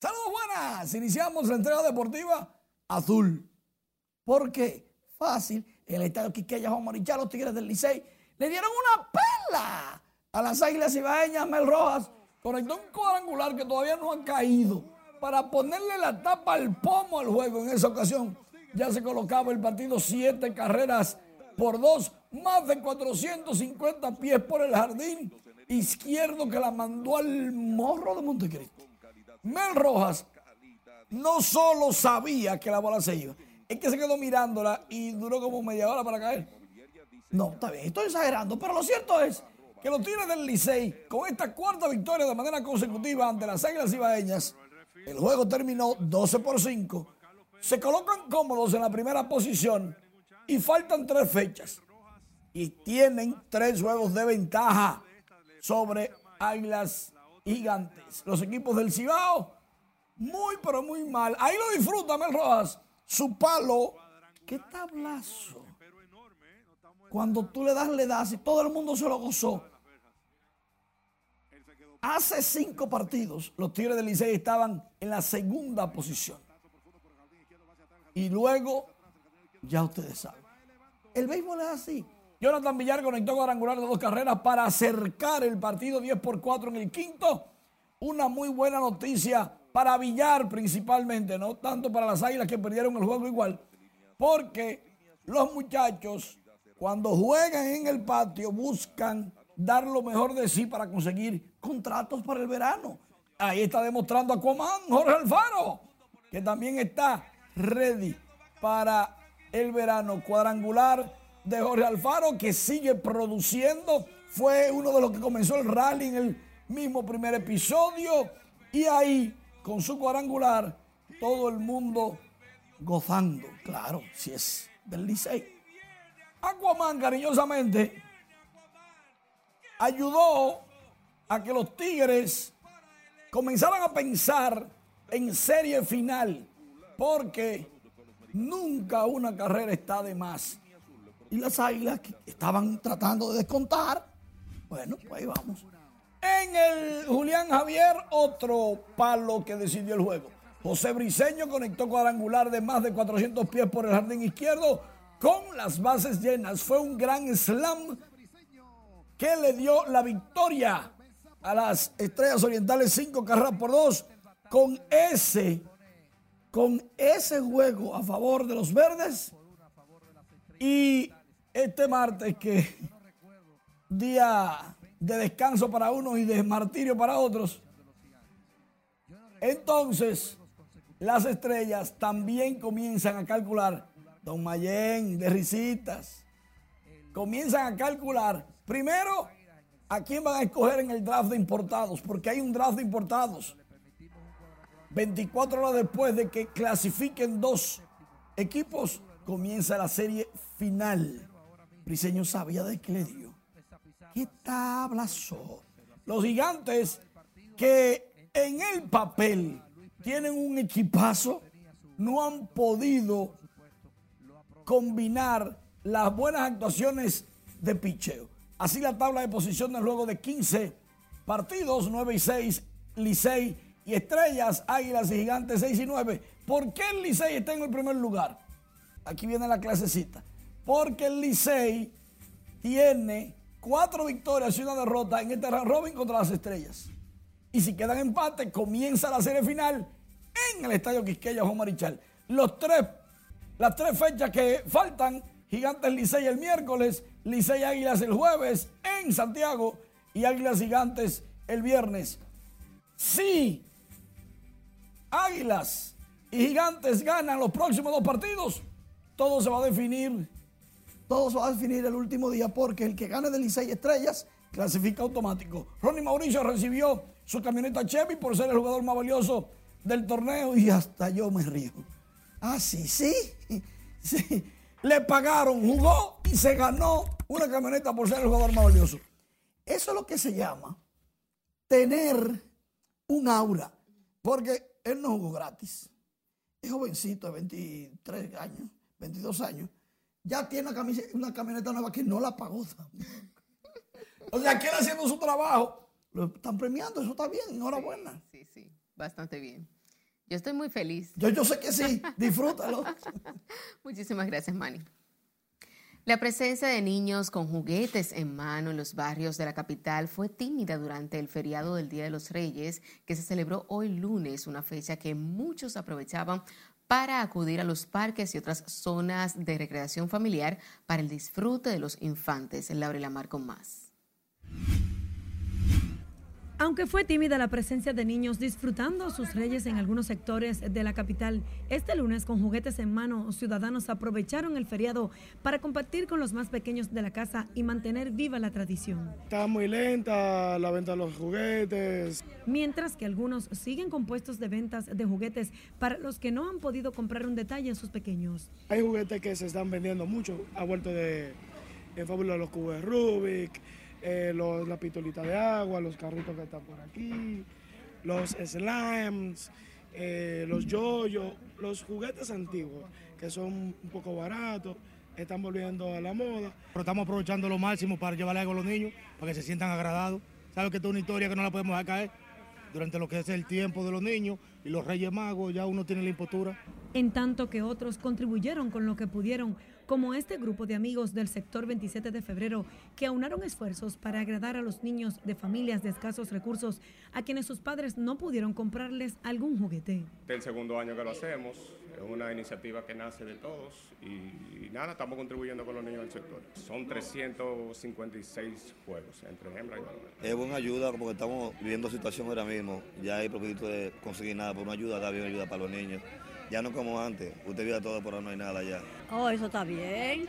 Saludos buenas. Iniciamos la entrega deportiva azul. Porque fácil, en el estadio Quiqueya Juan Marichal, los Tigres del Licey le dieron una pela a las Águilas Ibaeñas Mel Rojas. Conectó un cuadrangular que todavía no ha caído para ponerle la tapa al pomo al juego en esa ocasión. Ya se colocaba el partido siete carreras por dos, más de 450 pies por el jardín izquierdo que la mandó al morro de Montecristo. Mel Rojas no solo sabía que la bola se iba, es que se quedó mirándola y duró como media hora para caer. No, está bien, estoy exagerando, pero lo cierto es que los Tigres del Licey, con esta cuarta victoria de manera consecutiva ante las Águilas Ibaeñas, el juego terminó 12 por 5, se colocan cómodos en la primera posición y faltan tres fechas. Y tienen tres juegos de ventaja sobre Águilas Gigantes. Los equipos del Cibao, muy pero muy mal. Ahí lo disfruta Mel Rojas. Su palo, qué tablazo. Cuando tú le das, le das y todo el mundo se lo gozó. Hace cinco partidos, los Tigres del Licey estaban en la segunda posición. Y luego, ya ustedes saben. El béisbol es así. Jonathan Villar conectó cuadrangular de dos carreras para acercar el partido 10 por 4 en el quinto. Una muy buena noticia para Villar principalmente, no tanto para las Águilas que perdieron el juego igual, porque los muchachos cuando juegan en el patio buscan dar lo mejor de sí para conseguir contratos para el verano. Ahí está demostrando Aquaman Jorge Alfaro, que también está ready para el verano cuadrangular de Jorge Alfaro, que sigue produciendo. Fue uno de los que comenzó el rally en el mismo primer episodio. Y ahí, con su cuadrangular, todo el mundo gozando. Claro, si es del Licey. Aquaman, cariñosamente, ayudó a que los Tigres comenzaran a pensar en serie final. Porque nunca una carrera está de más y las águilas que estaban tratando de descontar. Bueno, pues ahí vamos. En el Julián Javier, otro palo que decidió el juego. José Briseño conectó cuadrangular de más de 400 pies por el jardín izquierdo con las bases llenas. Fue un gran slam que le dio la victoria a las Estrellas Orientales, cinco carreras por dos, con ese, con ese juego a favor de los verdes. Y este martes que día de descanso para unos y de martirio para otros. Entonces, las estrellas también comienzan a calcular, don Mayén, de risitas, comienzan a calcular, primero, a quién van a escoger en el draft de importados, porque hay un draft de importados. 24 horas después de que clasifiquen dos equipos, comienza la serie final. Briseño sabía de qué le dio. ¿Qué tablazo? Los gigantes que en el papel tienen un equipazo, no han podido combinar las buenas actuaciones de picheo. Así la tabla de posiciones luego de 15 partidos, 9 y 6, Licey y Estrellas, Águilas y Gigantes 6 y 9. ¿Por qué el Licey está en el primer lugar? Aquí viene la clasecita porque el Licey tiene cuatro victorias y una derrota en este round robin contra las estrellas. Y si quedan empate, comienza la serie final en el Estadio Quisqueya Juan Marichal. Los tres, las tres fechas que faltan, Gigantes Licey el miércoles, Licey Águilas el jueves en Santiago y Águilas Gigantes el viernes. Si Águilas y Gigantes ganan los próximos dos partidos, todo se va a definir todo se va a definir el último día porque el que gane de Licey Estrellas clasifica automático. Ronnie Mauricio recibió su camioneta Chevy por ser el jugador más valioso del torneo y hasta yo me río. Ah, sí, sí, sí. Le pagaron, jugó y se ganó una camioneta por ser el jugador más valioso. Eso es lo que se llama tener un aura, porque él no jugó gratis. Es jovencito de 23 años, 22 años, ya tiene una, camioneta nueva que no la pagó O sea, que haciendo su trabajo. Lo están premiando, eso está bien, enhorabuena. Sí, sí, bastante bien. Yo estoy muy feliz. Yo, yo sé que sí, disfrútalo. Muchísimas gracias, Manny. La presencia de niños con juguetes en mano en los barrios de la capital fue tímida durante el feriado del Día de los Reyes, que se celebró hoy lunes, una fecha que muchos aprovechaban para acudir a los parques y otras zonas de recreación familiar para el disfrute de los infantes. Laura Lamar con más. Aunque fue tímida la presencia de niños disfrutando sus reyes en algunos sectores de la capital, este lunes con juguetes en mano, ciudadanos aprovecharon el feriado para compartir con los más pequeños de la casa y mantener viva la tradición. Está muy lenta la venta de los juguetes. Mientras que algunos siguen con puestos de ventas de juguetes para los que no han podido comprar un detalle en sus pequeños. Hay juguetes que se están vendiendo mucho, a vuelto de en de los cubos de Rubik eh, los, la pistolita de agua, los carritos que están por aquí, los slimes, eh, los yoyos, los juguetes antiguos, que son un poco baratos, están volviendo a la moda. Pero estamos aprovechando lo máximo para llevarle algo a los niños, para que se sientan agradados. ¿Sabes que esta es una historia que no la podemos dejar caer? Durante lo que es el tiempo de los niños y los Reyes Magos, ya uno tiene la impostura. En tanto que otros contribuyeron con lo que pudieron como este grupo de amigos del sector 27 de febrero que aunaron esfuerzos para agradar a los niños de familias de escasos recursos a quienes sus padres no pudieron comprarles algún juguete. Es el segundo año que lo hacemos, es una iniciativa que nace de todos y, nada, estamos contribuyendo con los niños del sector. Son 356 juegos entre hembra y varón. Es buena ayuda porque estamos viviendo situación ahora mismo, ya hay propósito de conseguir nada, pero una ayuda da bien ayuda para los niños. Ya no como antes, usted vive todo, pero no hay nada ya. Oh, eso está bien,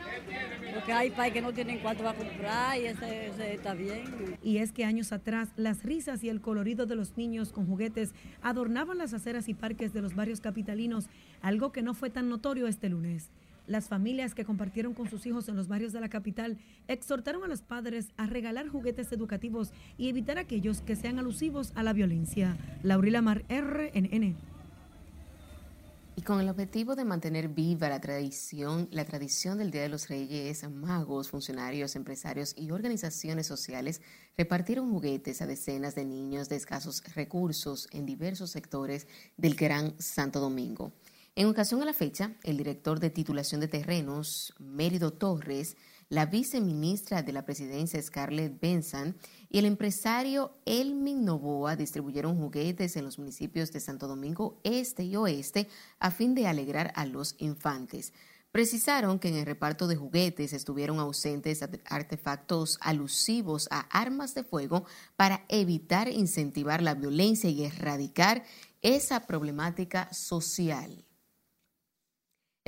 porque hay países que no tienen cuánto va a comprar y ese, ese, está bien. Y es que años atrás las risas y el colorido de los niños con juguetes adornaban las aceras y parques de los barrios capitalinos, algo que no fue tan notorio este lunes. Las familias que compartieron con sus hijos en los barrios de la capital exhortaron a los padres a regalar juguetes educativos y evitar aquellos que sean alusivos a la violencia. Laurila Mar, RNN. Y con el objetivo de mantener viva la tradición, la tradición del Día de los Reyes, magos, funcionarios, empresarios y organizaciones sociales repartieron juguetes a decenas de niños de escasos recursos en diversos sectores del Gran Santo Domingo. En ocasión a la fecha, el director de titulación de terrenos, Mérido Torres, la viceministra de la presidencia Scarlett Benson y el empresario Elmin Novoa distribuyeron juguetes en los municipios de Santo Domingo Este y Oeste a fin de alegrar a los infantes. Precisaron que en el reparto de juguetes estuvieron ausentes artefactos alusivos a armas de fuego para evitar incentivar la violencia y erradicar esa problemática social.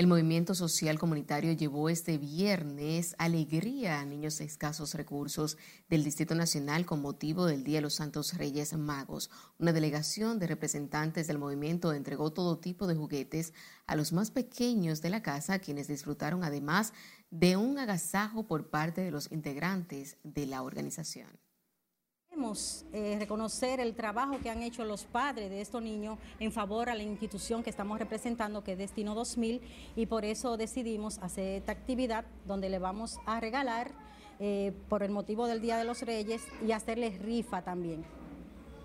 El movimiento social comunitario llevó este viernes alegría a niños de escasos recursos del Distrito Nacional con motivo del Día de los Santos Reyes Magos. Una delegación de representantes del movimiento entregó todo tipo de juguetes a los más pequeños de la casa, quienes disfrutaron además de un agasajo por parte de los integrantes de la organización. Queremos eh, reconocer el trabajo que han hecho los padres de estos niños en favor a la institución que estamos representando, que es Destino 2000, y por eso decidimos hacer esta actividad donde le vamos a regalar eh, por el motivo del Día de los Reyes y hacerles rifa también.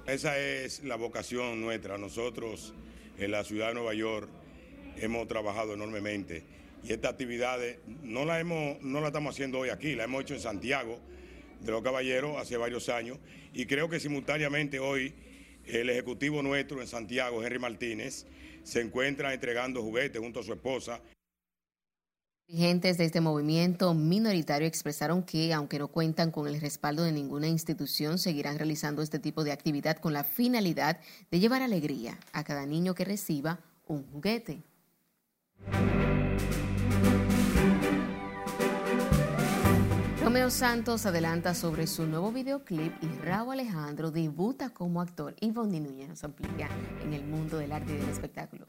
Esa es la vocación nuestra. Nosotros en la ciudad de Nueva York hemos trabajado enormemente y esta actividad no la, hemos, no la estamos haciendo hoy aquí, la hemos hecho en Santiago de los Caballeros hace varios años y creo que simultáneamente hoy el ejecutivo nuestro en Santiago, Henry Martínez, se encuentra entregando juguetes junto a su esposa. Dirigentes de este movimiento minoritario expresaron que, aunque no cuentan con el respaldo de ninguna institución, seguirán realizando este tipo de actividad con la finalidad de llevar alegría a cada niño que reciba un juguete. Romeo Santos adelanta sobre su nuevo videoclip y Raúl Alejandro debuta como actor y Bondi Núñez nos amplía en el mundo del arte y del espectáculo.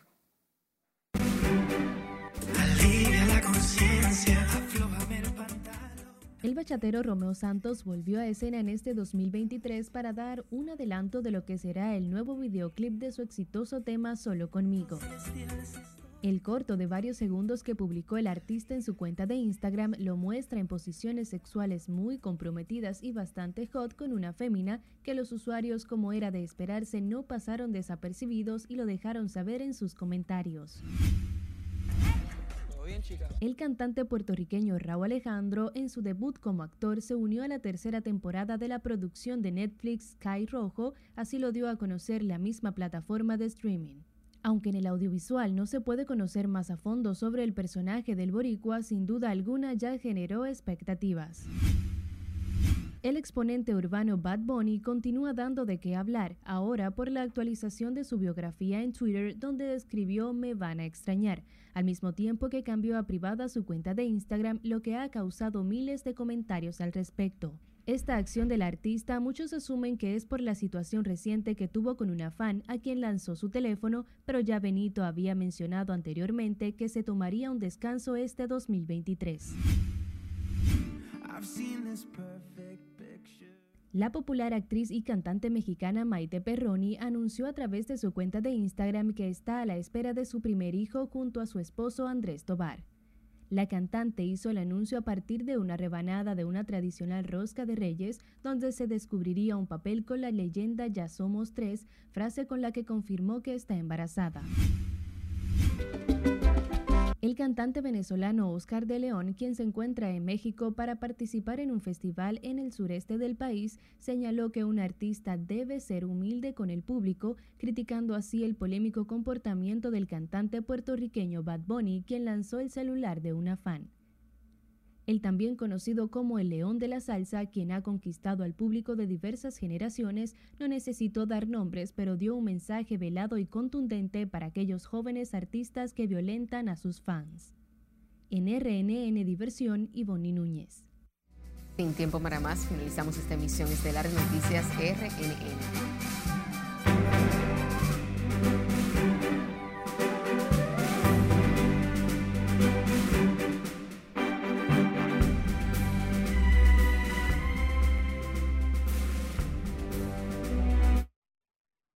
El bachatero Romeo Santos volvió a escena en este 2023 para dar un adelanto de lo que será el nuevo videoclip de su exitoso tema Solo conmigo. El corto de varios segundos que publicó el artista en su cuenta de Instagram lo muestra en posiciones sexuales muy comprometidas y bastante hot con una fémina que los usuarios, como era de esperarse, no pasaron desapercibidos y lo dejaron saber en sus comentarios. El cantante puertorriqueño Raúl Alejandro, en su debut como actor, se unió a la tercera temporada de la producción de Netflix Sky Rojo, así lo dio a conocer la misma plataforma de streaming. Aunque en el audiovisual no se puede conocer más a fondo sobre el personaje del boricua, sin duda alguna ya generó expectativas. El exponente urbano Bad Bunny continúa dando de qué hablar, ahora por la actualización de su biografía en Twitter donde escribió Me van a extrañar, al mismo tiempo que cambió a privada su cuenta de Instagram, lo que ha causado miles de comentarios al respecto. Esta acción del artista muchos asumen que es por la situación reciente que tuvo con una fan a quien lanzó su teléfono, pero ya Benito había mencionado anteriormente que se tomaría un descanso este 2023. La popular actriz y cantante mexicana Maite Perroni anunció a través de su cuenta de Instagram que está a la espera de su primer hijo junto a su esposo Andrés Tobar. La cantante hizo el anuncio a partir de una rebanada de una tradicional rosca de reyes donde se descubriría un papel con la leyenda Ya somos tres, frase con la que confirmó que está embarazada. El cantante venezolano Oscar de León, quien se encuentra en México para participar en un festival en el sureste del país, señaló que un artista debe ser humilde con el público, criticando así el polémico comportamiento del cantante puertorriqueño Bad Bunny, quien lanzó el celular de una fan. El también conocido como el León de la Salsa, quien ha conquistado al público de diversas generaciones, no necesitó dar nombres, pero dio un mensaje velado y contundente para aquellos jóvenes artistas que violentan a sus fans. En RNN Diversión, Ivonne Núñez. Sin tiempo para más, finalizamos esta emisión estelar de Noticias RNN.